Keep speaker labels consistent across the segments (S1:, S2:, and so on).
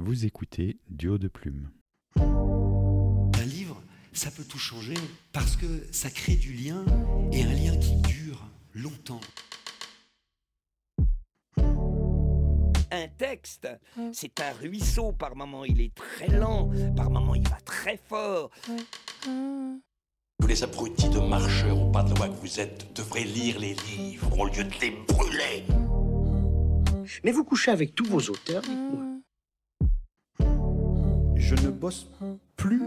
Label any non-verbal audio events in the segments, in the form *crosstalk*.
S1: Vous écoutez Duo de plume.
S2: Un livre, ça peut tout changer parce que ça crée du lien et un lien qui dure longtemps.
S3: Un texte, c'est un ruisseau. Par moment, il est très lent. Par moment, il va très fort.
S4: Tous les abrutis de marcheurs ou pas de loi que vous êtes devraient lire les livres au lieu de les brûler.
S5: Mais vous couchez avec tous vos auteurs, dites-moi.
S6: Je ne bosse plus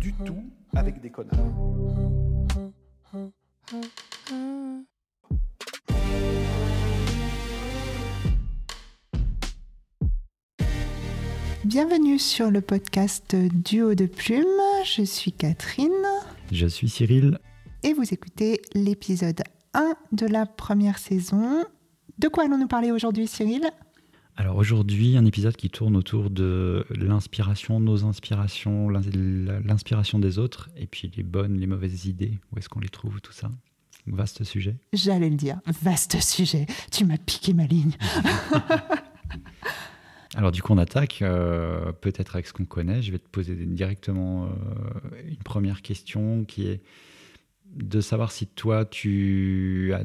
S6: du tout avec des connards.
S7: Bienvenue sur le podcast Duo de Plume. Je suis Catherine
S1: Je suis Cyril.
S7: et vous écoutez l'épisode 1 de la première saison. De quoi allons-nous parler aujourd'hui, Cyril?
S1: Alors aujourd'hui, un épisode qui tourne autour de l'inspiration, nos inspirations, l'in- l'inspiration des autres, et puis les bonnes, les mauvaises idées, où est-ce qu'on les trouve, tout ça? Vaste sujet.
S7: J'allais le dire, vaste sujet. Tu m'as piqué ma ligne. *laughs*
S1: Alors du coup, on attaque euh, peut-être avec ce qu'on connaît. Je vais te poser directement euh, une première question qui est de savoir si toi, tu as,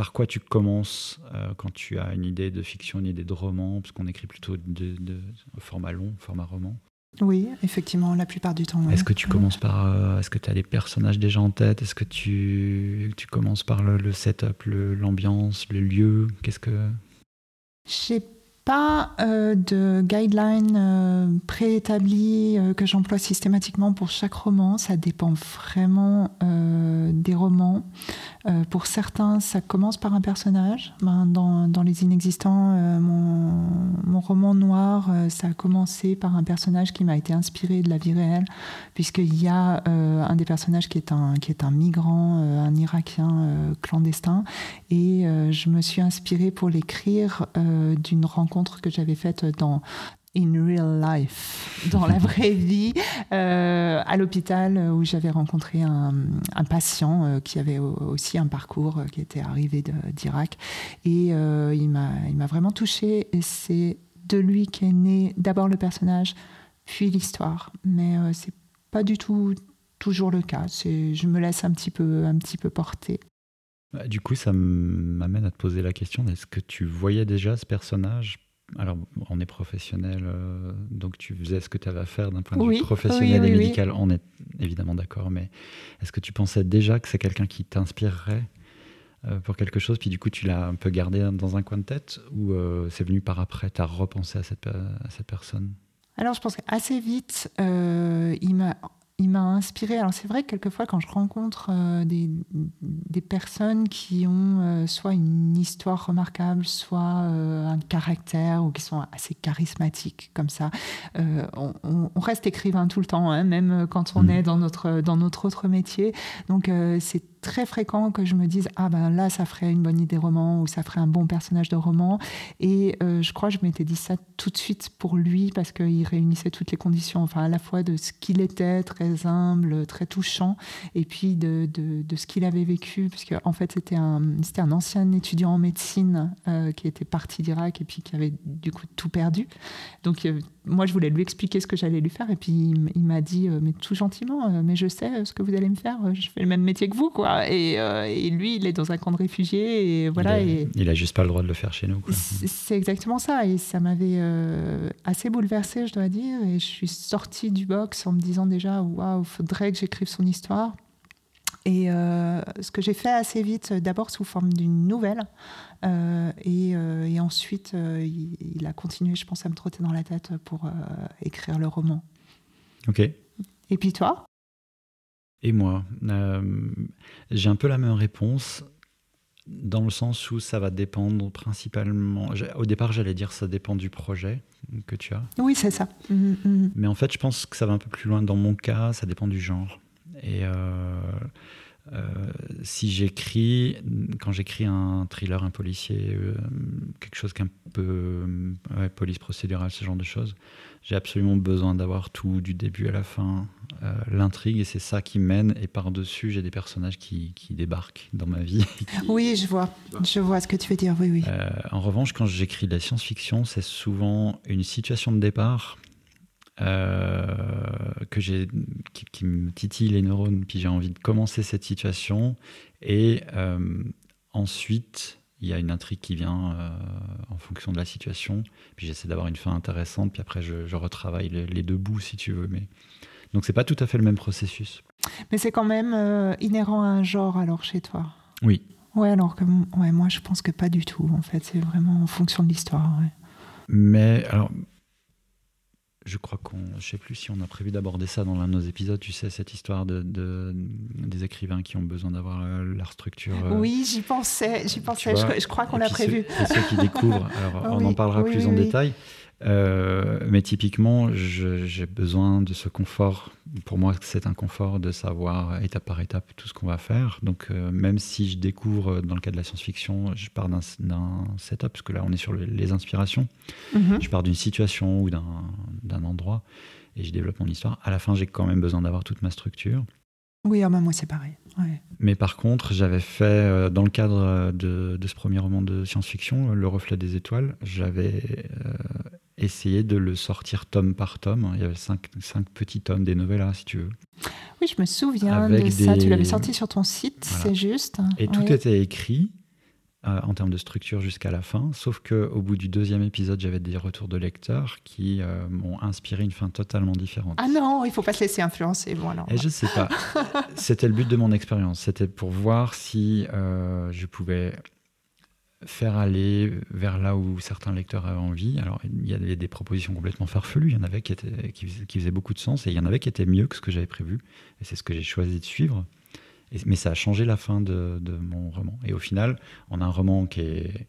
S1: par quoi tu commences euh, quand tu as une idée de fiction, une idée de roman, parce qu'on écrit plutôt de, de format long, format roman.
S7: Oui, effectivement, la plupart du temps. oui.
S1: Est-ce que tu commences par, euh, est-ce que tu as des personnages déjà en tête? Est-ce que tu, tu commences par le, le setup, le- l'ambiance, le lieu? Qu'est-ce que?
S7: J'ai pas euh, de guideline euh, préétabli euh, que j'emploie systématiquement pour chaque roman. Ça dépend vraiment euh, des romans. Pour certains, ça commence par un personnage. Ben, dans, dans Les Inexistants, mon, mon roman noir, ça a commencé par un personnage qui m'a été inspiré de la vie réelle, puisqu'il y a un des personnages qui est un, qui est un migrant, un Irakien clandestin. Et je me suis inspirée pour l'écrire d'une rencontre que j'avais faite dans in real life, *laughs* dans la *laughs* vraie vie, euh, à l'hôpital euh, où j'avais rencontré un, un patient euh, qui avait au- aussi un parcours euh, qui était arrivé d'Irak. Et il m'a vraiment touchée. Et c'est de lui qu'est né d'abord le personnage, puis l'histoire. Mais c'est pas du tout toujours le cas. Je me laisse un petit peu, un petit peu porter.
S1: Bah, Du coup, ça m'amène à te poser la question est-ce que tu voyais déjà ce personnage Alors, on est professionnel, euh, donc tu faisais ce que tu avais à faire d'un point de
S7: Oui,
S1: vue professionnel
S7: oui,
S1: et
S7: oui,
S1: médical. On est évidemment d'accord, mais est-ce que tu pensais déjà que c'est quelqu'un qui t'inspirerait euh, pour quelque chose, puis du coup, tu l'as un peu gardé dans un coin de tête ou euh, c'est venu par après Tu as repensé à cette, à cette personne?
S7: Alors, je pense qu'assez vite, il m'a. Il m'a inspiré. Alors c'est vrai que quelquefois quand je rencontre euh, des, des personnes qui ont euh, soit une histoire remarquable, soit euh, un caractère ou qui sont assez charismatiques comme ça, on, reste écrivain tout le temps, hein, même quand on
S1: Mhm.
S7: est dans notre, dans notre autre métier. Donc c'est très fréquent que je me dise ah ben là ça ferait une bonne idée roman ou ça ferait un bon personnage de roman et euh, je crois que je m'étais dit ça tout de suite pour lui parce qu'il réunissait toutes les conditions, enfin à la fois de ce qu'il était, très humble, très touchant, et puis de, de, ce qu'il avait vécu, puisque en fait c'était un, c'était un ancien étudiant en médecine euh, qui était parti d'Irak et puis qui avait du coup tout perdu. Donc euh, moi je voulais lui expliquer ce que j'allais lui faire et puis il, il m'a dit mais tout gentiment, mais je sais ce que vous allez me faire, je fais le même métier que vous quoi. Et, euh, et lui il est dans un camp de réfugiés et voilà.
S1: il,
S7: et,
S1: il a juste pas le droit de le faire chez nous.
S7: c'est exactement ça, et ça m'avait euh, assez bouleversée, je dois dire. Et je suis sortie du box en me disant déjà, waouh, faudrait que j'écrive son histoire. Et euh, ce que j'ai fait assez vite, d'abord sous forme d'une nouvelle, euh, et, euh, et ensuite il, il a continué, je pense, à me trotter dans la tête pour écrire le roman.
S1: Ok.
S7: Et puis toi?
S1: Et moi, euh, j'ai un peu la même réponse dans le sens où ça va dépendre principalement. Au départ, j'allais dire ça dépend du projet que tu as,
S7: Oui, c'est ça. Mhm, mhm.
S1: mais en fait, je pense que ça va un peu plus loin. Dans mon cas, ça dépend du genre. Et euh, si j'écris, quand j'écris un thriller, un policier, euh, quelque chose qu'un peu euh, ouais, police procédurale, ce genre de choses, j'ai absolument besoin d'avoir tout du début à la fin euh, l'intrigue et c'est ça qui mène. Et par-dessus, j'ai des personnages qui, qui, débarquent dans ma vie. *laughs*
S7: Oui, je vois. Je vois ce que tu veux dire. Oui, oui.
S1: Euh, en revanche, quand j'écris de la science-fiction, c'est souvent une situation de départ euh, que j'ai, qui, me titille les neurones, puis j'ai envie de commencer cette situation. Et ensuite, il y a une intrigue qui vient en fonction de la situation. Puis j'essaie d'avoir une fin intéressante, puis après je, retravaille les, les, deux bouts si tu veux. Mais donc c'est pas tout à fait le même processus.
S7: Mais c'est quand même euh, inhérent à un genre alors chez toi.
S1: Oui.
S7: Ouais, alors que ouais, moi je pense que pas du tout. En fait, c'est vraiment en fonction de l'histoire.
S1: Mais alors, je crois qu'on, je sais plus si on a prévu d'aborder ça dans l'un de nos épisodes. Tu sais cette histoire de, des écrivains qui ont besoin d'avoir euh, leur structure.
S7: Euh, oui, j'y pensais, j'y pensais. Je, crois qu'on l'a prévu.
S1: Et ceux qui découvrent. Alors, *laughs* on en parlera plus en détail. Euh, mais typiquement, j'ai besoin de ce confort. Pour moi, c'est un confort de savoir étape par étape tout ce qu'on va faire. Donc, euh, même si je découvre dans le cas de la science-fiction, je pars d'un setup, parce que là, on est sur les inspirations. Mhm. Je pars d'une situation ou d'un endroit et je développe mon histoire. À la fin, j'ai quand même besoin d'avoir toute ma structure.
S7: Oui, ah bah, moi c'est pareil.
S1: Mais par contre, j'avais fait, euh, dans le cadre de, ce premier roman de science-fiction, Le reflet des étoiles, j'avais essayer de le sortir tome par tome. Il y avait cinq, cinq petits tomes des novellas, si tu veux.
S7: Oui, je me souviens de ça. Tu l'avais sorti sur ton site, c'est juste.
S1: Et tout était écrit euh, en termes de structure jusqu'à la fin, sauf qu'au bout du deuxième épisode, j'avais des retours de lecteurs qui euh, m'ont inspiré une fin totalement différente.
S7: Ah non, il faut pas se laisser influencer. Bon, alors.
S1: Et je sais pas. *laughs* C'était le but de mon expérience. C'était pour voir si euh, je pouvais faire aller vers là où certains lecteurs avaient envie. Alors, il y avait des propositions complètement farfelues. Il y en avait qui, étaient, faisaient, beaucoup de sens et il y en avait qui étaient mieux que ce que j'avais prévu. Et c'est ce que j'ai choisi de suivre. mais ça a changé la fin de, de, mon roman. Et au final, on a un roman qui est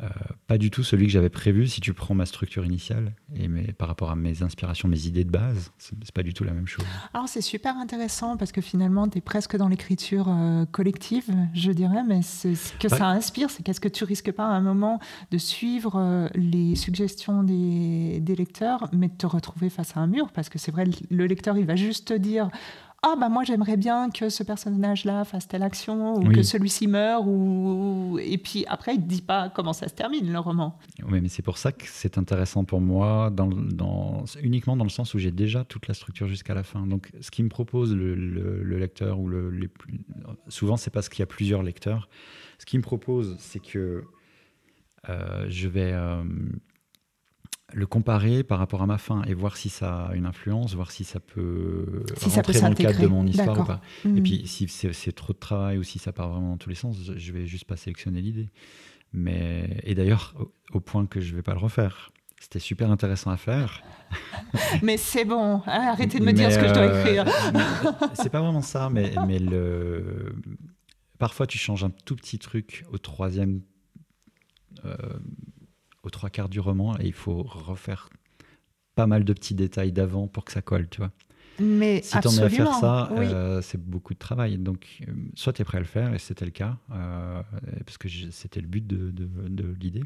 S1: euh, pas du tout celui que j'avais prévu. Si tu prends ma structure initiale et mes, par rapport à mes inspirations, mes idées de base, c'est pas du tout la même chose.
S7: Alors c'est super intéressant parce que finalement, tu es presque dans l'écriture euh, collective, je dirais, mais ce que ça inspire, c'est qu'est-ce que tu risques pas à un moment de suivre euh, les suggestions des, des lecteurs, mais de te retrouver face à un mur parce que c'est vrai, le lecteur, il va juste te dire ah bah moi j'aimerais bien que ce personnage-là fasse telle action ou que celui-ci meure ou et puis après il ne dit pas comment ça se termine le roman.
S1: Oui mais c'est pour ça que c'est intéressant pour moi dans, dans, uniquement dans le sens où j'ai déjà toute la structure jusqu'à la fin. Donc ce qui me propose le, le, lecteur ou le les plus... souvent c'est parce qu'il y a plusieurs lecteurs. Ce qui me propose c'est que euh, je vais euh, le comparer par rapport à ma fin et voir si ça a une influence, voir si ça peut rentrer dans le cadre de mon histoire ou pas. Et hmm. puis si c'est trop de travail ou si ça part vraiment dans tous les sens, je vais juste pas sélectionner l'idée. Mais et d'ailleurs au, point que je vais pas le refaire. C'était super intéressant à faire. *laughs*
S7: mais c'est bon, hein, arrêtez de me dire ce que je dois euh, écrire.
S1: c'est pas vraiment ça, mais, *laughs* mais le... parfois tu changes un tout petit truc au troisième euh, aux trois quarts du roman et il faut refaire pas mal de petits détails d'avant pour que ça colle, tu vois.
S7: Mais
S1: si tu en es à faire ça, euh, c'est beaucoup de travail. Donc, euh, soit tu es prêt à le faire, et c'était le cas, euh, parce que c'était le but de, de, de l'idée,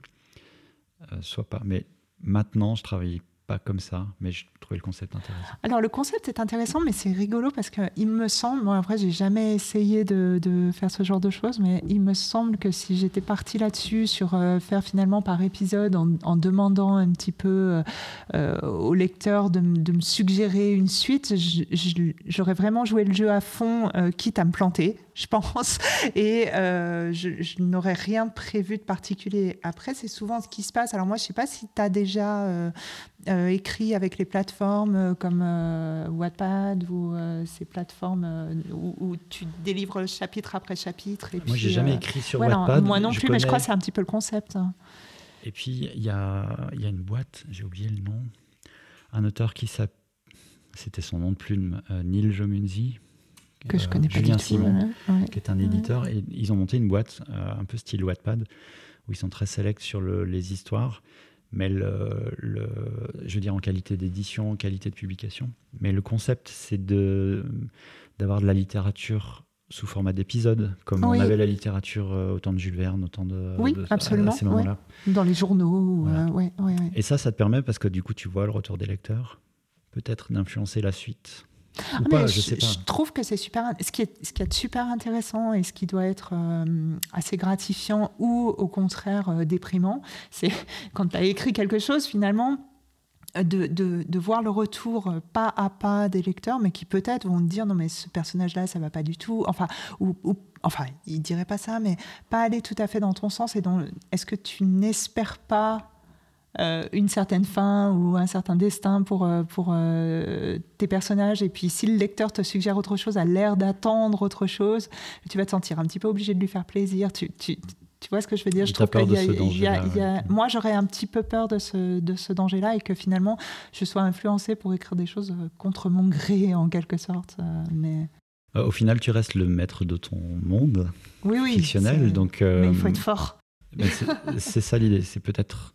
S1: soit pas. Mais maintenant, je travaille pas comme ça, mais je trouvais le concept intéressant.
S7: Alors le concept est intéressant, mais c'est rigolo parce qu'il me semble, moi après j'ai jamais essayé de, faire ce genre de choses, mais il me semble que si j'étais partie là-dessus sur euh, faire finalement par épisode en, demandant un petit peu euh, euh, au lecteur de, me suggérer une suite, j'aurais vraiment joué le jeu à fond, quitte à me planter, *laughs* je pense, et je, je n'aurais rien prévu de particulier. Après, c'est souvent ce qui se passe. Alors moi, je sais pas si tu as déjà euh, écrit avec les plateformes euh, comme euh, Wattpad ou ces plateformes où, tu délivres chapitre après chapitre. Et
S1: moi, j'ai jamais écrit sur Wattpad.
S7: Moi non plus, mais je crois que c'est un petit peu le concept.
S1: Et puis, il y a, y a, une boîte, j'ai oublié le nom, un auteur qui s'appelle, c'était son nom de plume, Neil Jomunzi.
S7: Que je connais pas
S1: Julien
S7: du
S1: Simon, qui est un éditeur. Et ils ont monté une boîte un peu style Wattpad, où ils sont très sélects sur le, les histoires mais le, je veux dire en qualité d'édition, en qualité de publication. Mais le concept, c'est de d'avoir de la littérature sous format d'épisode, comme on avait la littérature euh, autant de Jules Verne, autant de...
S7: Oui, absolument. ces moments-là. Dans les journaux. Euh,
S1: Et ça, ça te permet, parce que du coup, tu vois le retour des lecteurs, peut-être d'influencer la suite.
S7: Ah,
S1: pas,
S7: mais
S1: je
S7: trouve que c'est super. Ce qui, est, ce qui est super intéressant et ce qui doit être euh, assez gratifiant ou au contraire euh, déprimant, *laughs* c'est quand tu as écrit quelque chose finalement. euh, De, de, de voir le retour pas à pas des lecteurs, mais qui peut-être vont te dire non mais ce personnage-là ça va pas du tout, enfin ou, ou- enfin ils diraient pas ça, mais pas aller tout à fait dans ton sens et dans est-ce que tu n'espères pas euh, une certaine fin ou un certain destin pour, euh, pour euh, tes personnages. Et puis, si le lecteur te suggère autre chose, a l'air d'attendre autre chose, tu vas te sentir un petit peu obligé de lui faire plaisir. Tu, tu, tu vois ce que je veux dire? Je trouve
S1: peur de
S7: y a- y a-
S1: danger-là,
S7: il y a-
S1: ouais.
S7: Moi, j'aurais un petit peu peur de ce, de ce danger-là et que finalement, je sois influencée pour écrire des choses contre mon gré, *laughs* en quelque sorte. Mais
S1: Au final, tu restes le maître de ton monde
S7: oui, oui.
S1: fictionnel. Donc,
S7: Mais il faut être fort.
S1: C'est c'est ça l'idée, c'est peut-être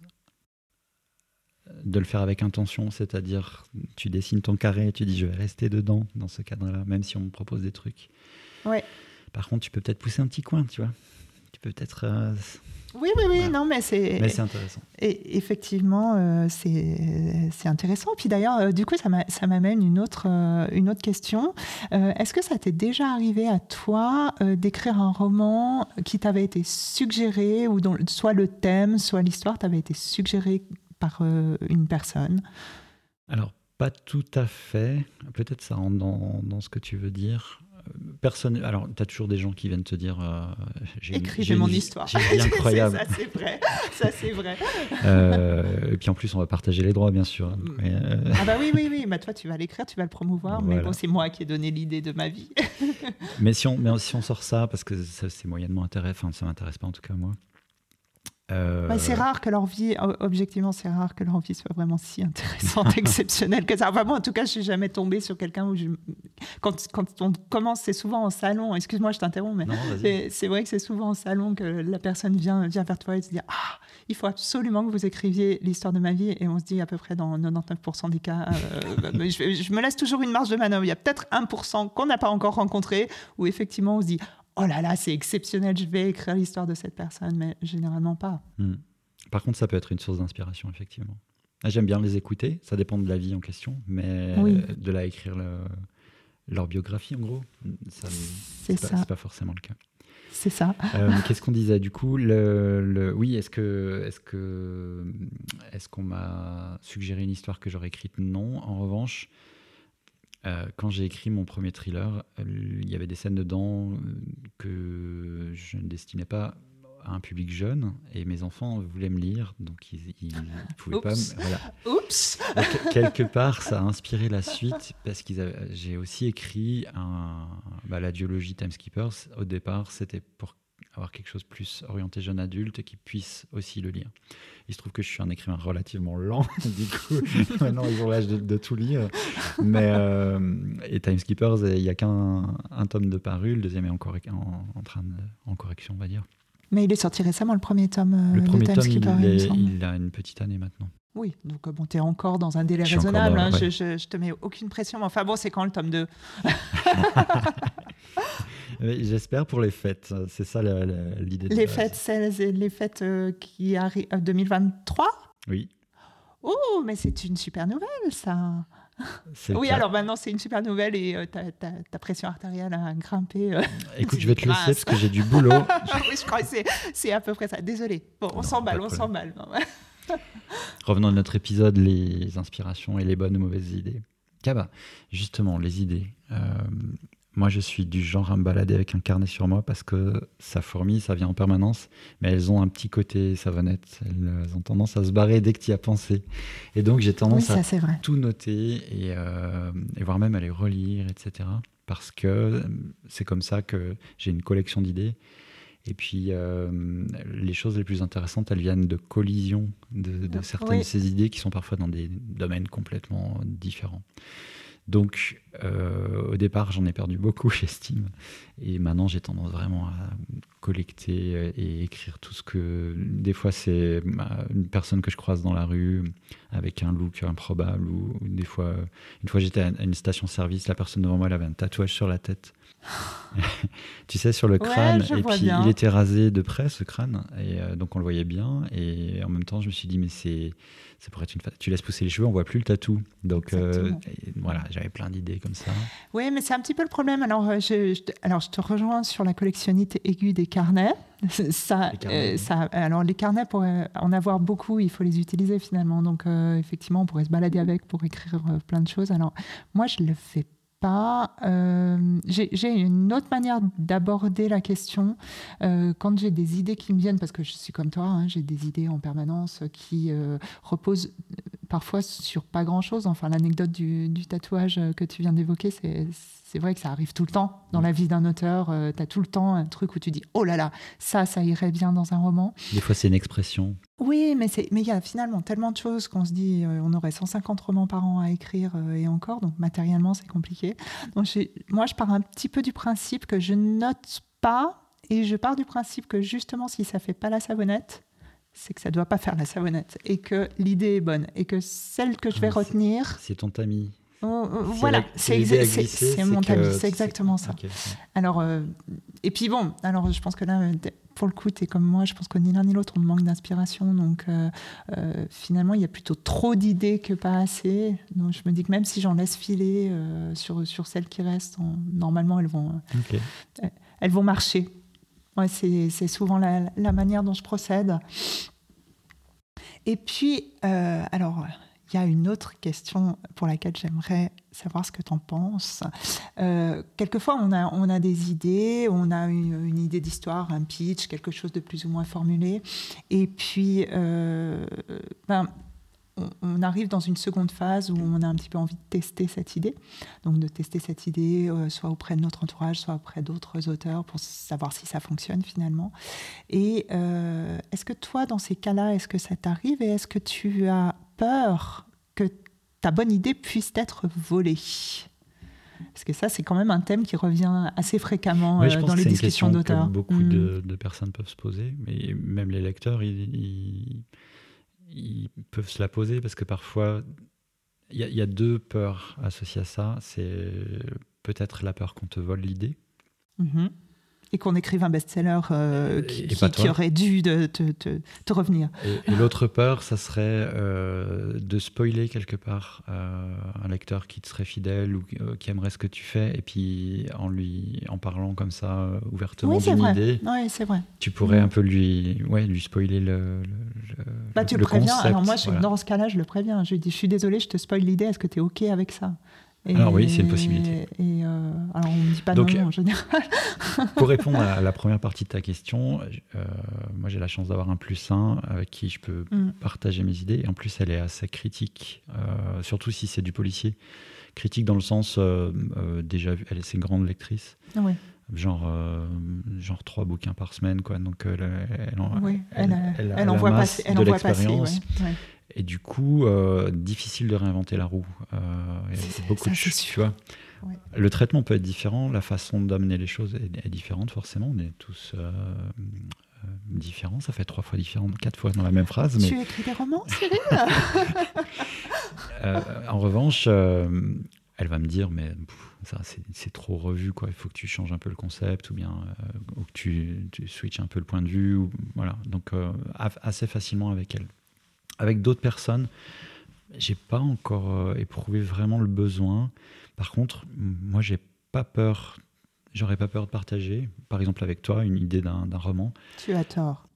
S1: de le faire avec intention, c'est-à-dire tu dessines ton carré et tu dis je vais rester dedans dans ce cadre-là, même si on me propose des trucs.
S7: Ouais.
S1: Par contre, tu peux peut-être pousser un petit coin, tu vois. Tu peux peut-être. euh,
S7: Oui, oui, oui.
S1: Voilà.
S7: Non, mais c'est.
S1: Mais c'est intéressant.
S7: Et effectivement, euh, c'est c'est intéressant. Puis d'ailleurs, euh, du coup, ça m'a- ça m'amène une autre, une autre question. Est-ce que ça t'est déjà arrivé à toi d'écrire un roman qui t'avait été suggéré, ou dont soit le thème, soit l'histoire t'avait été suggéré par euh, une personne
S1: Alors, pas tout à fait. Peut-être ça rentre dans, dans ce que tu veux dire. Personne. Alors, tu as toujours des gens qui viennent te dire euh, j'ai
S7: Écrivez mon histoire.
S1: J'ai *laughs* incroyable.
S7: ça, c'est vrai. Ça, c'est vrai.
S1: Euh, et puis en plus, on va partager les droits, bien sûr. Mais, euh,
S7: Ah bah oui, oui, oui. Bah toi, tu vas l'écrire, tu vas le promouvoir. Mais bon, c'est moi qui ai donné l'idée de ma vie.
S1: Mais si on, mais si on sort ça, parce que ça, c'est moyennement intéressant, enfin, ça m'intéresse pas en tout cas moi. Euh,
S7: Bah, c'est rare que leur vie, objectivement, c'est rare que leur vie soit vraiment si intéressante, *laughs* exceptionnelle que ça. Enfin, moi, en tout cas, je suis jamais tombée sur quelqu'un où je. Quand, quand on commence, c'est souvent en salon. Excuse-moi, je t'interromps, mais c'est- vrai que c'est souvent en salon que la personne vient, vient vers toi et te dit Ah, il faut absolument que vous écriviez l'histoire de ma vie. Et on se dit à peu près dans 99% des cas, euh, mais je, je me laisse toujours une marge de manœuvre. Il y a peut-être 1% qu'on n'a pas encore rencontré où effectivement on se dit Oh là là, c'est exceptionnel, je vais écrire l'histoire de cette personne, mais généralement pas.
S1: Hmm. Par contre, ça peut être une source d'inspiration, effectivement. Ah, J'aime bien les écouter, ça dépend de la vie en question, mais
S7: Oui.
S1: de là écrire le- leur biographie, en gros, ça,
S7: C'est
S1: pas-
S7: ça.
S1: c'est pas forcément le cas.
S7: C'est ça.
S1: Euh, *laughs* Qu'est-ce qu'on disait du coup le, le- Oui, est-ce que est-ce que est-ce qu'on m'a suggéré une histoire que j'aurais écrite? Non. En revanche, euh, quand j'ai écrit mon premier thriller, euh, il y avait des scènes dedans euh, que je ne destinais pas à un public jeune et mes enfants voulaient me lire, donc ils, ils, ils *laughs* pouvaient pas. Me- voilà.
S7: Oups
S1: Donc, quelque part, ça a inspiré la suite parce que j'ai aussi écrit un, bah, la duologie Timekeepers. Au départ, c'était pour avoir quelque chose plus orienté jeune adulte qui puisse aussi le lire. Il se trouve que je suis un écrivain relativement lent, *laughs* du coup, *laughs* maintenant ils ont l'âge de, de tout lire. Mais euh, et Timekeepers, il n'y a qu'un un tome de paru, le deuxième est encore en, en train de, en correction, on va dire.
S7: Mais il est sorti récemment, le premier tome euh,
S1: Le premier tome, il, est- il a une petite année maintenant.
S7: Oui, donc euh, bon, t'es encore dans un délai
S1: Je
S7: raisonnable.
S1: dans-
S7: hein,
S1: ouais.
S7: je, je, je te mets aucune pression. Mais enfin bon, c'est quand le tome 2
S1: Mais *laughs* J'espère pour les fêtes, c'est ça l'idée.
S7: Les fêtes, c'est les fêtes euh, qui arrivent 2023
S1: Oui.
S7: Oh, mais c'est une super nouvelle, ça. Oui,
S1: cas.
S7: alors maintenant, c'est une super nouvelle et euh, ta, pression artérielle a grimpé. euh.
S1: Écoute, *laughs* je vais te laisser parce que j'ai du boulot. *laughs*
S7: oui, je crois que c'est- à peu près ça. Désolé. Bon, on s'emballe, on s'emballe. *laughs*
S1: Revenons à notre épisode, les inspirations et les bonnes ou mauvaises idées. Kaba, justement, les idées. Euh, moi, je suis du genre à me balader avec un carnet sur moi parce que ça fourmille, ça vient en permanence, mais elles ont un petit côté savonnette. Elles ont tendance à se barrer dès que tu y as pensé. Et donc, j'ai tendance à
S7: ça,
S1: tout noter et, euh, et voire même à les relire, etc. Parce que euh, c'est comme ça que j'ai une collection d'idées. Et puis, euh, les choses les plus intéressantes, elles viennent de collisions de, de certaines
S7: Oui.
S1: de ces idées qui sont parfois dans des domaines complètement différents. Donc, euh, au départ, j'en ai perdu beaucoup, *laughs* j'estime. Et maintenant, j'ai tendance vraiment à collecter et écrire tout ce que. Des fois, c'est bah, une personne que je croise dans la rue avec un look improbable, ou, des fois, une fois j'étais à une station-service, la personne devant moi, elle avait un tatouage sur la tête. *laughs* tu sais, sur le crâne. et puis, il était rasé de près, ce crâne. Et euh, donc, on le voyait bien. Et en même temps, je me suis dit, mais c'est ça pourrait être une tu laisses pousser les cheveux, on voit plus le tatou. Donc euh, voilà, j'avais plein d'idées comme ça.
S7: Oui, mais c'est un petit peu le problème. Alors euh, je, alors je te rejoins sur la collectionnite aiguë des carnets. *laughs* ça, euh, ça, alors les carnets pour en avoir beaucoup, il faut les utiliser finalement. Donc effectivement, on pourrait se balader avec pour écrire plein de choses. Alors moi, je le fais pas. Euh, j'ai une autre manière d'aborder la question euh, quand j'ai des idées qui me viennent, parce que je suis comme toi, hein, j'ai des idées en permanence qui euh, reposent parfois sur pas grand-chose. Enfin, l'anecdote du, tatouage que tu viens d'évoquer, c'est vrai que ça arrive tout le temps dans la vie d'un auteur. tu as tout le temps un truc où tu dis, oh là là, ça, ça irait bien dans un roman.
S1: Des fois, c'est une expression.
S7: Oui, mais il y a finalement tellement de choses qu'on se dit, on aurait 150 romans par an à écrire et encore, donc matériellement, c'est compliqué. Donc, moi, je pars un petit peu du principe que je note pas et je pars du principe que justement, si ça fait pas la savonnette, c'est que ça doit pas faire la savonnette et que l'idée est bonne et que celle que je vais ah, retenir.
S1: C'est ton tamis.
S7: Oh, oh, voilà, c'est mon tamis, c'est exactement ça. Alors, euh, et puis bon, alors je pense que là, pour le coup, tu es comme moi, je pense que ni l'un ni l'autre, on manque d'inspiration. Donc euh, euh, finalement, il y a plutôt trop d'idées que pas assez. Donc je me dis que même si j'en laisse filer sur, sur celles qui restent, normalement, elles vont, elles vont marcher. C'est souvent la, manière dont je procède. Et puis, alors il y a une autre question pour laquelle j'aimerais savoir ce que tu en penses. Euh, quelquefois, on a, on a des idées, on a une, idée d'histoire, un pitch, quelque chose de plus ou moins formulé. Et puis, euh, ben, on, arrive dans une seconde phase où on a un petit peu envie de tester cette idée. Donc, de tester cette idée, euh, soit auprès de notre entourage, soit auprès d'autres auteurs, pour savoir si ça fonctionne finalement. Et est-ce que toi, dans ces cas-là, est-ce que ça t'arrive et est-ce que tu as peur que ta bonne idée puisse être volée? Parce que ça, c'est quand même un thème qui revient assez fréquemment euh, dans les discussions d'auteurs.
S1: Beaucoup mm. de, personnes peuvent se poser, mais même les lecteurs, ils, peuvent se la poser parce que parfois, il y, a deux peurs associées à ça. C'est peut-être la peur qu'on te vole l'idée.
S7: Mm-hmm et qu'on écrive un best-seller euh, qui, aurait dû te, te, revenir.
S1: Et, l'autre peur, ça serait euh, de spoiler quelque part euh, un lecteur qui te serait fidèle ou qui aimerait ce que tu fais, et puis en lui en parlant comme ça ouvertement d'une idée,
S7: oui, c'est vrai.
S1: tu pourrais mm. un peu lui, ouais, lui spoiler le, le,
S7: bah, tu le, préviens. Alors moi, dans ce cas-là, je le préviens. Je lui dis, je suis désolé, je te spoil l'idée. Est-ce que tu es ok avec ça?
S1: Alors oui, c'est une possibilité.
S7: Et euh, alors on ne dit pas non, en général. *laughs*
S1: pour répondre à la première partie de ta question, euh, moi j'ai la chance d'avoir un plus 1 avec qui je peux mm. partager mes idées. Et en plus, elle est assez critique, euh, surtout si c'est du policier. Critique dans le sens, déjà, elle c'est une grande lectrice.
S7: Ah.
S1: Genre, genre trois bouquins par semaine, quoi. Donc elle,
S7: elle, elle, elle, elle, envoie passer, elle envoie passer,
S1: et du coup, euh, difficile de réinventer la roue. Euh, beaucoup de choses, tu vois. Le traitement peut être différent, la façon d'amener les choses est, différente forcément. On est tous euh, différents. Ça fait trois fois différent, quatre fois dans la même phrase.
S7: Tu écris des romans, Cyril? *laughs*
S1: En revanche, elle va me dire, mais ça c'est trop revu, quoi. Il faut que tu changes un peu le concept ou bien ou que tu, tu switches un peu le point de vue. Ou, voilà. Donc assez facilement avec elle. Avec d'autres personnes, j'ai pas encore euh, éprouvé vraiment le besoin. Par contre, moi, j'ai pas peur. J'aurais pas peur de partager, par exemple avec toi, une idée d'un roman.
S7: Tu as tort.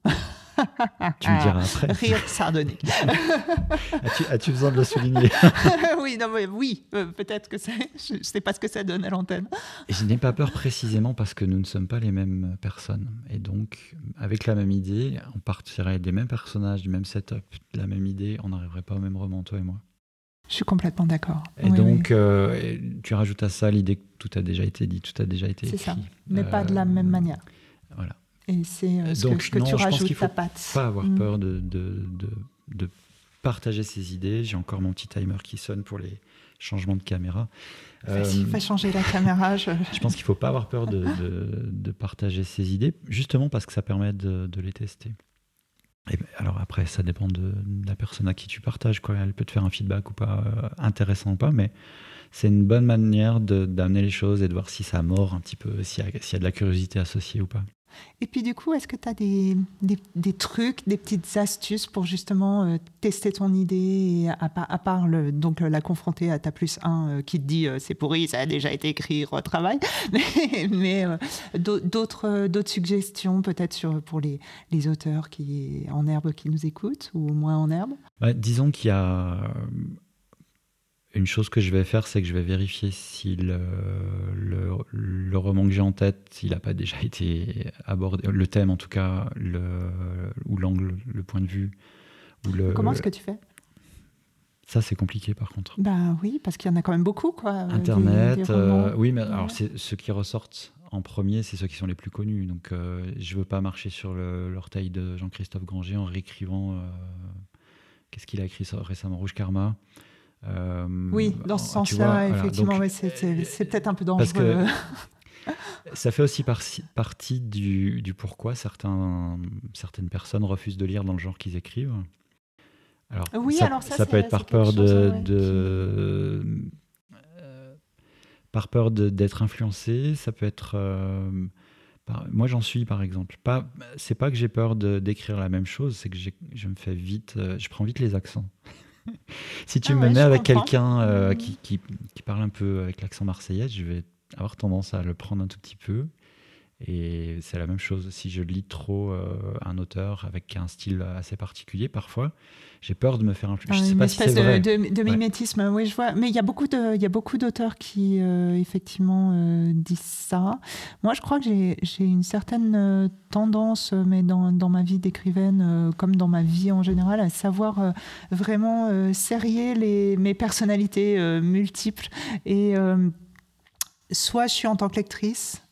S1: Tu me diras *laughs* après.
S7: Rire sardonique. *laughs*
S1: As-tu besoin de le souligner *laughs*
S7: Oui, non, mais oui, euh, peut-être que c'est. Je ne sais pas ce que ça donne à l'antenne.
S1: je n'ai pas peur précisément parce que nous ne sommes pas les mêmes personnes. Et donc, avec la même idée, on partirait des mêmes personnages, du même setup, de la même idée, on n'arriverait pas au même roman, toi et moi.
S7: Je suis complètement d'accord.
S1: Et donc, euh, tu rajoutes à ça l'idée que tout a déjà été dit, tout a déjà été écrit. C'est ça,
S7: mais pas de la même euh, manière.
S1: Voilà.
S7: Et c'est ce, que, tu rajoutes ta patte.
S1: Pas avoir mm. peur de, de, de, partager ses idées. J'ai encore mon petit timer qui sonne pour les changements de caméra.
S7: Euh, changer la caméra. Je,
S1: je pense qu'il ne faut pas avoir peur de, de, partager ses idées, justement parce que ça permet de, de les tester. Et alors après, ça dépend de, la personne à qui tu partages. Quoi. Elle peut te faire un feedback ou pas, euh, intéressant ou pas, mais c'est une bonne manière d'amener les choses et de voir si ça mord un petit peu, s'il y, y, a de la curiosité associée ou pas.
S7: Et puis du coup, est-ce que tu as des, des, trucs, des petites astuces pour justement euh, tester ton idée, à, part donc, la confronter à ta plus 1 euh, qui te dit euh, c'est pourri, ça a déjà été écrit, retravaille, *laughs* mais, mais d'autres, d'autres suggestions peut-être pour les, les auteurs qui, en herbe qui nous écoutent ou moins en herbe?
S1: Disons qu'il y a une chose que je vais faire, c'est que je vais vérifier si le, le, roman que j'ai en tête, il n'a pas déjà *laughs* été abordé, le thème en tout cas, le, ou l'angle, le point de vue. Ou le,
S7: Comment est-ce que tu fais?
S1: Ça, c'est compliqué par contre.
S7: Ben oui, parce qu'il y en a quand même beaucoup. Quoi, euh,
S1: Internet, euh, oui, mais alors ceux qui ressortent en premier, c'est ceux qui sont les plus connus. Donc euh, je ne veux pas marcher sur l'orteil de Jean-Christophe Granger en réécrivant. Qu'est-ce qu'il a écrit récemment? Rouge Karma.
S7: Euh, oui, dans ce sens-là, effectivement, c'est peut-être un peu dangereux. *laughs*
S1: ça fait aussi partie du, du, pourquoi certains, certaines personnes refusent de lire dans le genre qu'ils écrivent. Alors,
S7: oui,
S1: ça,
S7: alors ça,
S1: peut être par peur de, de euh, par peur d'être influencé, ça peut être euh, moi j'en suis par exemple. Pas, c'est pas que j'ai peur d'écrire la même chose, c'est que je me fais vite, je prends vite les accents. *laughs* si tu ah me mets avec quelqu'un euh, qui, qui, parle un peu avec l'accent marseillais, je vais avoir tendance à le prendre un tout petit peu. Et c'est la même chose si je lis trop euh, un auteur avec un style assez particulier parfois. J'ai peur de me faire influencer.
S7: Ah, une espèce de, mimétisme, oui, je vois. Mais il y a beaucoup de, il y a beaucoup d'auteurs qui euh, effectivement euh, disent ça. Moi, je crois que j'ai une certaine tendance, mais dans, dans ma vie d'écrivaine, comme dans ma vie en général, à savoir vraiment serrer les, mes personnalités multiples. Et soit je suis en tant que lectrice,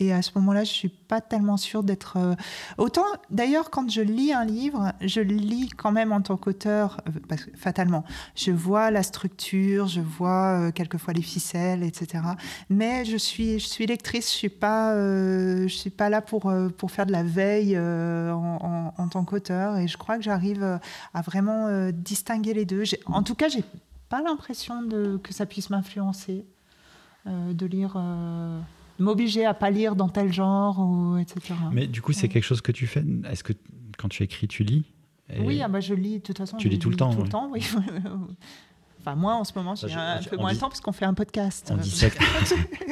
S7: et à ce moment-là, je suis pas tellement sûre d'être. Euh, autant, d'ailleurs, quand je lis un livre, je lis quand même en tant qu'auteur, euh, fatalement, je vois la structure, je vois euh, quelquefois les ficelles, etc. Mais je suis, je suis lectrice, je suis pas, je suis pas là pour pour faire de la veille en, en, tant qu'auteur. Et je crois que j'arrive à vraiment distinguer les deux. En tout cas, j'ai pas l'impression que ça puisse m'influencer de lire m'obliger à pas lire dans tel genre, ou, etc.
S1: Mais du coup, c'est quelque chose que tu fais Est-ce que quand tu écris, tu lis
S7: Oui, ah bah, je lis de toute façon.
S1: Tu lis tout le temps
S7: Tout le temps, oui. *laughs* Enfin, moi, en ce moment, j'ai un, peu moins de temps parce qu'on fait un podcast.
S1: On dit, ça,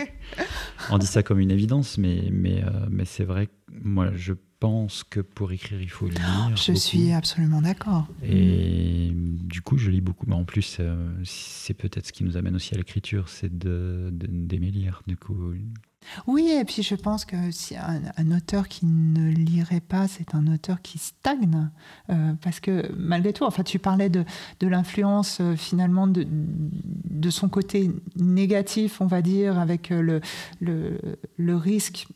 S1: *laughs* on dit ça comme une évidence, mais, mais, euh, mais c'est vrai que moi, je pense que pour écrire, il faut lire.
S7: Je suis absolument d'accord.
S1: Et du coup, je lis beaucoup. Mais en plus, euh, c'est peut-être ce qui nous amène aussi à l'écriture, c'est d'aimer lire. Du coup.
S7: Oui, et puis je pense que si un, auteur qui ne lirait pas, c'est un auteur qui stagne. Euh, parce que malgré tout, enfin, tu parlais de, de l'influence euh, finalement de, de son côté négatif, on va dire, avec le, le, le risque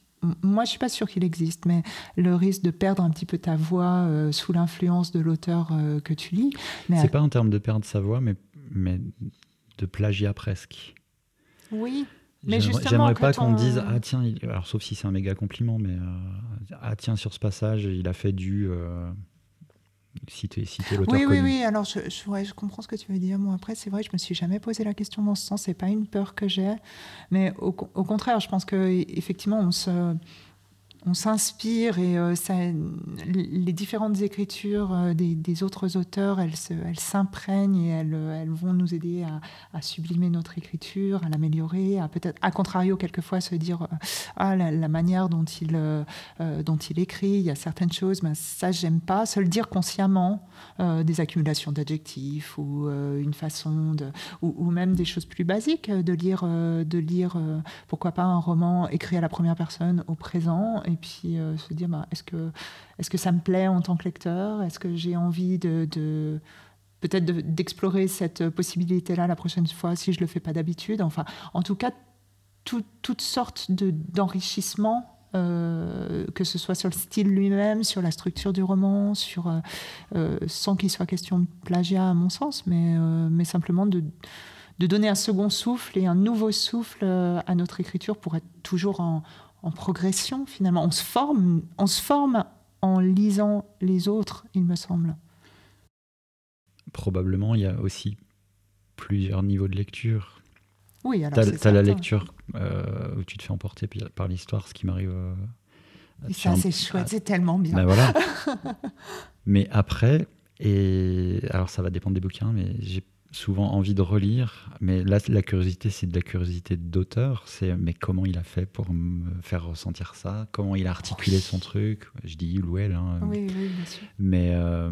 S7: moi, je suis pas sûre qu'il existe, mais le risque de perdre un petit peu ta voix euh, sous l'influence de l'auteur euh, que tu lis.
S1: C'est n'est pas en termes de perdre sa voix, mais, mais de plagiat presque.
S7: Oui.
S1: Mais j'aimerais pas qu'on dise ah tiens alors sauf si c'est un méga compliment mais euh, ah tiens sur ce passage il a fait du citer, l'auteur
S7: oui, Oui, oui, alors je, je, comprends ce que tu veux dire. Moi, après, c'est vrai, je me suis jamais posé la question dans ce sens. C'est pas une peur que j'ai, mais au, au, contraire, je pense que effectivement, on se on s'inspire et euh, ça, les différentes écritures euh, des, autres auteurs, elles, s'imprègnent et elles, elles, vont nous aider à, sublimer notre écriture, à l'améliorer, à peut-être, à contrario, quelquefois se dire euh, ah la, manière dont il dont il écrit, il y a certaines choses, ben, ça j'aime pas. Se le dire consciemment, des accumulations d'adjectifs ou une façon de, ou, ou, même des choses plus basiques, de lire, de lire, pourquoi pas un roman écrit à la première personne au présent et puis euh, se dire bah, est-ce que, est que ça me plaît en tant que lecteur? Est-ce que j'ai envie de, de peut-être d'explorer cette possibilité-là la prochaine fois si je le fais pas d'habitude? Enfin, en tout cas, toutes sortes d'enrichissements que ce soit sur le style lui-même, sur la structure du roman, sur, sans qu'il soit question de plagiat à mon sens, mais, mais simplement de, de donner un second souffle et un nouveau souffle à notre écriture pour être toujours en, en progression finalement. On se forme, on se forme en lisant les autres, il me semble.
S1: Probablement, il y a aussi plusieurs niveaux de lecture.
S7: Oui, alors
S1: tu as, la lecture euh, où tu te fais emporter par l'histoire, ce qui m'arrive. Euh,
S7: ça, c'est chouette, c'est tellement bien.
S1: Ben voilà. *laughs* mais après, et alors ça va dépendre des bouquins, mais j'ai souvent envie de relire, mais là, la curiosité, c'est de la curiosité d'auteur. C'est mais comment il a fait pour me faire ressentir ça? Comment il a articulé son truc? Je dis il ou elle. Hein.
S7: Oui, oui, bien sûr.
S1: Mais euh,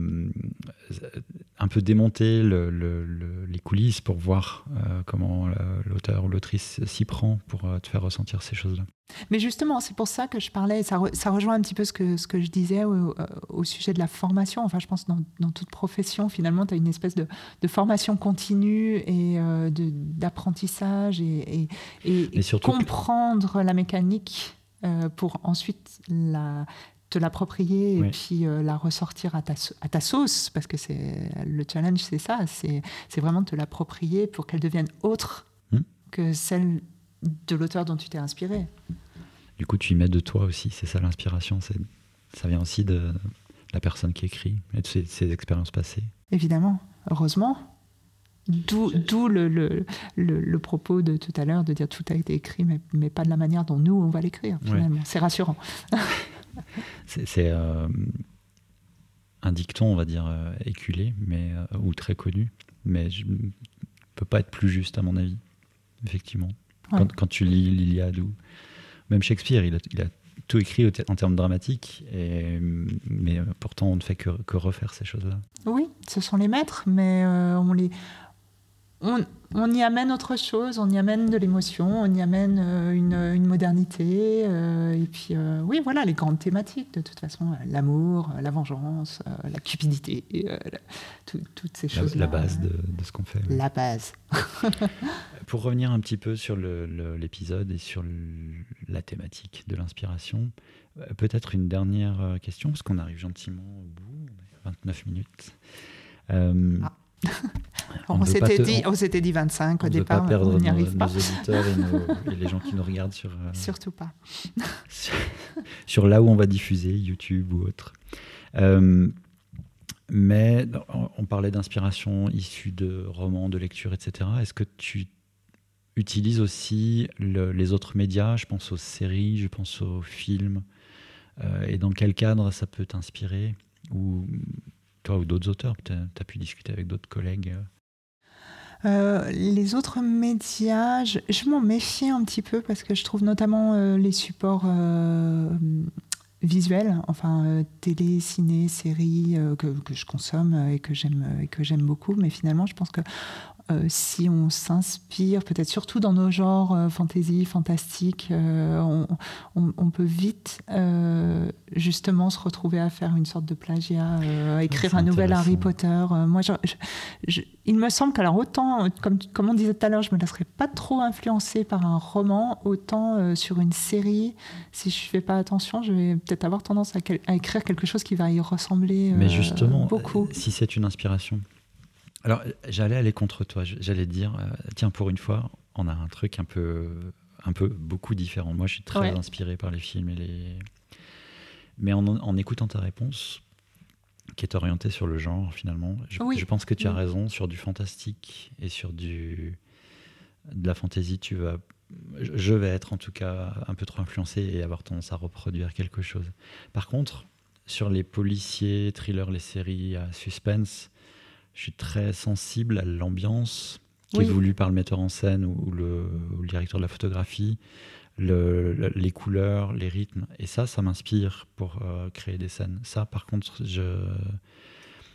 S1: un peu démonter les coulisses pour voir euh, comment l'auteur ou l'autrice s'y prend pour euh, te faire ressentir ces choses-là.
S7: Mais justement, c'est pour ça que je parlais, ça, ça, rejoint un petit peu ce que, ce que je disais au, au sujet de la formation. Enfin, je pense dans, dans toute profession, finalement, tu as une espèce de, de, formation continue et euh, d'apprentissage et, et, et, comprendre la mécanique euh, pour ensuite la, te l'approprier et puis euh, la ressortir à ta, à ta sauce, parce que c'est le challenge, c'est ça, c'est vraiment de te l'approprier pour qu'elle devienne autre hmm. que celle de l'auteur dont tu t'es inspiré.
S1: Du coup, tu y mets de toi aussi, c'est ça l'inspiration, ça vient aussi de la personne qui écrit et de ses, expériences passées.
S7: Évidemment, heureusement. D'où le, le, le, propos de tout à l'heure de dire tout a été écrit, mais, mais, pas de la manière dont nous, on va l'écrire, finalement. C'est rassurant. *laughs* *laughs*
S1: c'est euh, un dicton, on va dire, euh, éculé, mais, euh, ou très connu, mais je ne peut pas être plus juste, à mon avis, effectivement. Quand, tu lis l'Iliade ou même Shakespeare, il a, tout écrit en termes dramatiques, et, mais pourtant on ne fait que, refaire ces choses-là.
S7: Oui, ce sont les maîtres, mais on les, on, y amène autre chose, on y amène de l'émotion, on y amène euh, une, modernité. Euh, et puis, euh, oui, voilà, les grandes thématiques, de toute façon, l'amour, la vengeance, la cupidité, toutes ces choses.
S1: La, base de, ce qu'on fait.
S7: La base. *laughs*
S1: Pour revenir un petit peu sur l'épisode et sur la thématique de l'inspiration, peut-être une dernière question, parce qu'on arrive gentiment au bout, 29 minutes. Ah. *laughs*
S7: on, s'était dit, on s'était dit 25 au départ,
S1: pas perdre on n'y arrive pas. Nos auditeurs *laughs* et, les gens qui nous regardent sur. Euh,
S7: Surtout pas. *laughs*
S1: sur, là où on va diffuser, YouTube ou autre. Euh, mais on parlait d'inspiration issue de romans, de lecture, etc. Est-ce que tu utilises aussi les autres médias? Je pense aux séries, je pense aux films. Euh, et dans quel cadre ça peut t'inspirer? Ou toi ou d'autres auteurs Tu as, pu discuter avec d'autres collègues euh
S7: euh, les autres médias, je, m'en méfie un petit peu parce que je trouve notamment euh, les supports visuels, enfin télé, ciné, séries que, que, je consomme et que j'aime et que j'aime beaucoup. Mais finalement, je pense que euh, si on s'inspire, peut-être surtout dans nos genres euh, fantasy, fantastique, euh, on, peut vite justement se retrouver à faire une sorte de plagiat, à écrire un nouvel Harry Potter. moi, il me semble qu'alors autant, comme, comme on disait tout à l'heure, je me laisserais pas trop influencer par un roman, autant sur une série, si je fais pas attention, je vais peut-être avoir tendance à, écrire quelque chose qui va y ressembler
S1: Mais justement,
S7: beaucoup.
S1: si c'est une inspiration, alors, j'allais aller contre toi. J'allais dire, euh, tiens, pour une fois, on a un truc un peu, un peu beaucoup différent. Moi, je suis très inspiré par les films et les. Mais en, écoutant ta réponse, qui est orientée sur le genre, finalement, je, pense que tu as raison sur du fantastique et sur du de la fantaisie. Tu vas, je vais être en tout cas un peu trop influencé et avoir tendance à reproduire quelque chose. Par contre, sur les policiers, thrillers, les séries à suspense je suis très sensible à l'ambiance qui est voulue par le metteur en scène ou le, directeur de la photographie, les couleurs, les rythmes. Et ça, ça m'inspire pour euh, créer des scènes. Ça, par contre, je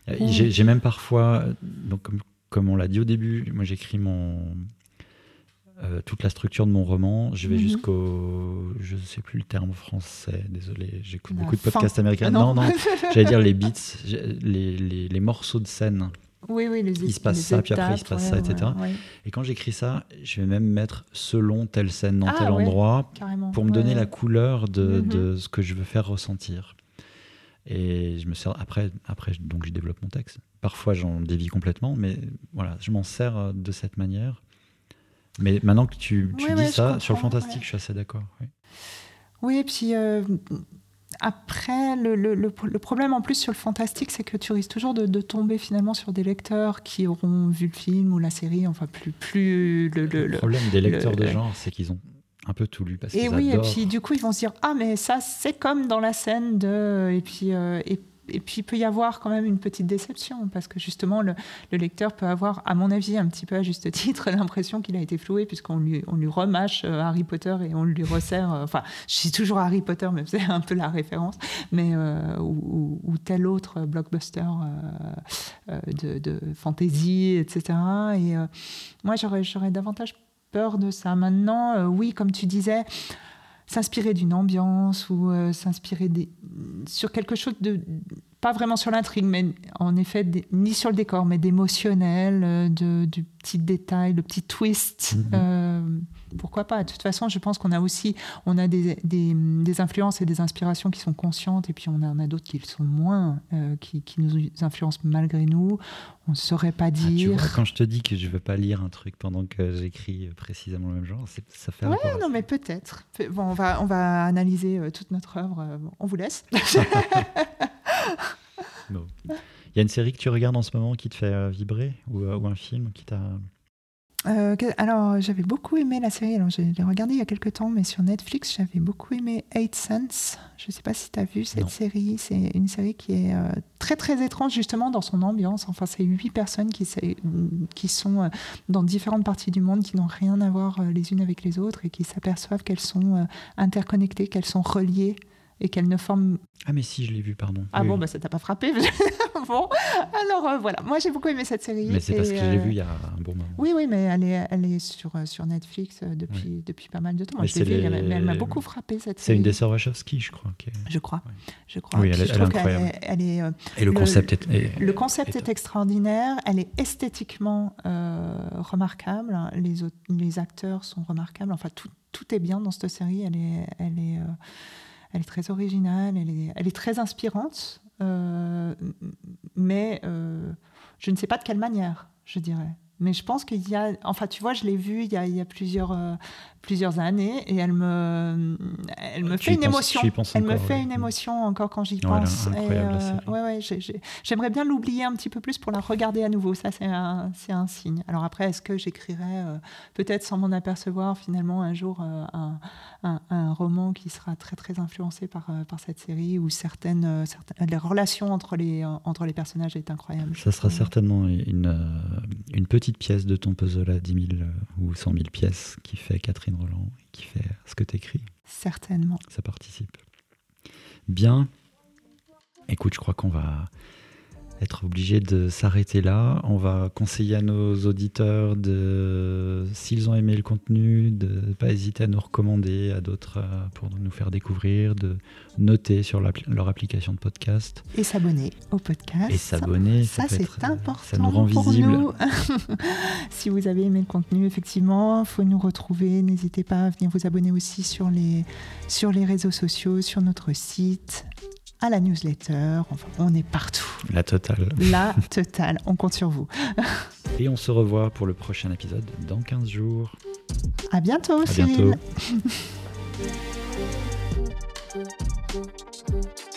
S1: j'ai même parfois, donc comme, comme on l'a dit au début, moi j'écris mon euh, toute la structure de mon roman. Je vais mhm. jusqu'au, je ne sais plus le terme français. Désolé, j'écoute beaucoup de podcasts américains. Ah non, non, *laughs* j'allais dire les beats, les, les, les morceaux de scène
S7: Oui, oui, les
S1: Il se passe
S7: les
S1: ça, puis après, il se
S7: étapes,
S1: passe ça, etc.
S7: ouais, ouais,
S1: Et quand j'écris ça, je vais même mettre selon telle scène dans
S7: Ah,
S1: tel endroit
S7: carrément.
S1: pour me donner la couleur de,
S7: Mhm.
S1: de ce que je veux faire ressentir. Et je me sers après, après donc je développe mon texte. Parfois j'en dévie complètement, mais voilà, je m'en sers euh, de cette manière. Mais maintenant que tu, tu dis ça, sur le fantastique, je suis assez d'accord. oui.
S7: Oui, et puis euh, après, le, le- le- problème en plus sur le fantastique, c'est que tu risques toujours de, de tomber finalement sur des lecteurs qui auront vu le film ou la série, enfin plus, plus le, le-
S1: problème des lecteurs de genre, c'est qu'ils ont un peu tout lu parce
S7: Et oui,
S1: adorent.
S7: et puis du coup, ils vont se dire Ah, mais ça, c'est comme dans la scène de. Et puis, euh, et, et puis, il peut y avoir quand même une petite déception parce que justement, le, le lecteur peut avoir, à mon avis, un petit peu à juste titre, *laughs* l'impression qu'il a été floué puisqu'on lui, on lui remâche euh, Harry Potter et on lui resserre. euh, Enfin, je dis toujours Harry Potter, mais c'est un peu la référence, mais euh, ou, tel autre blockbuster de, fantasy, etc. Et moi, j'aurais, j'aurais davantage peur de ça. Maintenant, oui, comme tu disais, s'inspirer d'une ambiance ou s'inspirer des- sur quelque chose de pas vraiment sur l'intrigue, mais en effet ni sur le décor, mais d'émotionnel, euh, de, du petit détail, le petit twist.
S1: Mhm.
S7: euh, pourquoi pas De toute façon, je pense qu'on a aussi on a des, des- des influences et des inspirations qui sont conscientes, et puis on en a d'autres qui le sont moins, euh, qui, qui nous influencent malgré nous. On ne saurait pas
S1: Ah, tu
S7: dire.
S1: vois, quand je te dis que je veux pas lire un truc pendant que j'écris précisément le même genre, ça fait
S7: Ouais, non,
S1: ça.
S7: mais peut-être. Pe- Bon, on va, on va analyser toute notre œuvre. bon, on vous laisse. *laughs* *laughs*
S1: Il y a une série que tu regardes en ce moment qui te fait euh, vibrer ou, euh, ou un film qui t'a.
S7: Euh, alors, j'avais beaucoup aimé la série. Alors, je l'ai regardée il y a quelques temps, mais sur Netflix, j'avais beaucoup aimé Eight Sense. Je ne sais pas si tu as vu cette
S1: Non.
S7: série. C'est une série qui est euh, très, très étrange, justement, dans son ambiance. Enfin, c'est huit personnes qui, sont euh, dans différentes parties du monde, qui n'ont rien à voir les unes avec les autres et qui s'aperçoivent qu'elles sont interconnectées, qu'elles sont reliées et qu'elles ne forment
S1: Ah, mais si, je l'ai vu, pardon.
S7: Ah
S1: Oui,
S7: bon,
S1: oui.
S7: bah ça t'a pas frappé *laughs* Bon, alors euh, voilà, moi j'ai beaucoup aimé cette série.
S1: Mais c'est parce que je l'ai
S7: euh,
S1: vu il y a un bon moment.
S7: Oui, oui, mais elle est, elle est sur, euh, sur Netflix depuis, depuis pas mal de temps.
S1: Mais
S7: je l'ai
S1: c'est
S7: vue, elle m'a- beaucoup frappé cette
S1: C'est
S7: série.
S1: une des sœurs Wachowski, je crois. est-
S7: Je crois, je crois.
S1: Oui, elle est- elle
S7: qu'elle
S1: incroyable.
S7: elle est, euh,
S1: Et le,
S7: Le-
S1: concept est. est-
S7: le concept
S1: est
S7: extraordinaire, elle est esthétiquement euh, remarquable, les, les acteurs sont remarquables, enfin tout, tout est bien dans cette série, elle est, elle est, elle est très originale, elle est, très inspirante, euh, mais euh, je ne sais pas de quelle manière, je dirais. Mais je pense qu'il y a, enfin tu vois, je l'ai vue il y a, il y a plusieurs, euh, plusieurs années et elle me, elle me
S1: Tu
S7: fait une
S1: penses-
S7: émotion. elle me fait une émotion encore quand j'y
S1: est
S7: pense. Euh, ouais, ouais, j'ai- j'ai- j'aimerais bien l'oublier un petit peu plus pour la regarder à nouveau. Ça, c'est un, signe. Alors après, est-ce que j'écrirai euh, peut-être sans m'en apercevoir finalement un jour euh, un, un- un roman qui sera très très influencé par, par cette série où certaines, certaines les relations entre les, entre les personnages est incroyable.
S1: Ça sera certainement une, une petite pièce de ton puzzle à 10 000 euh, ou 100 000 pièces qui fait Catherine Roland, et qui fait ce que tu écris.
S7: Certainement.
S1: Ça participe. Bien. Écoute, je crois qu'on va être obligé de s'arrêter là. On va conseiller à nos auditeurs de, s'ils ont aimé le contenu, de ne pas hésiter à nous recommander à d'autres euh, pour nous faire découvrir, de noter sur leur application de podcast
S7: Et s'abonner au podcast.
S1: et s'abonner.
S7: Ça,
S1: peut
S7: c'est
S1: euh,
S7: important.
S1: Ça nous rend
S7: pour
S1: visible.
S7: nous. *laughs* si vous avez aimé le contenu, effectivement, faut nous retrouver. N'hésitez pas à venir vous abonner aussi sur les, sur les réseaux sociaux, sur notre site, à la newsletter. Enfin, on est partout.
S1: La totale.
S7: La totale. On compte sur vous.
S1: Et on se revoit pour le prochain épisode dans 15 jours.
S7: À bientôt,
S1: À
S7: Céline.
S1: bientôt. *laughs*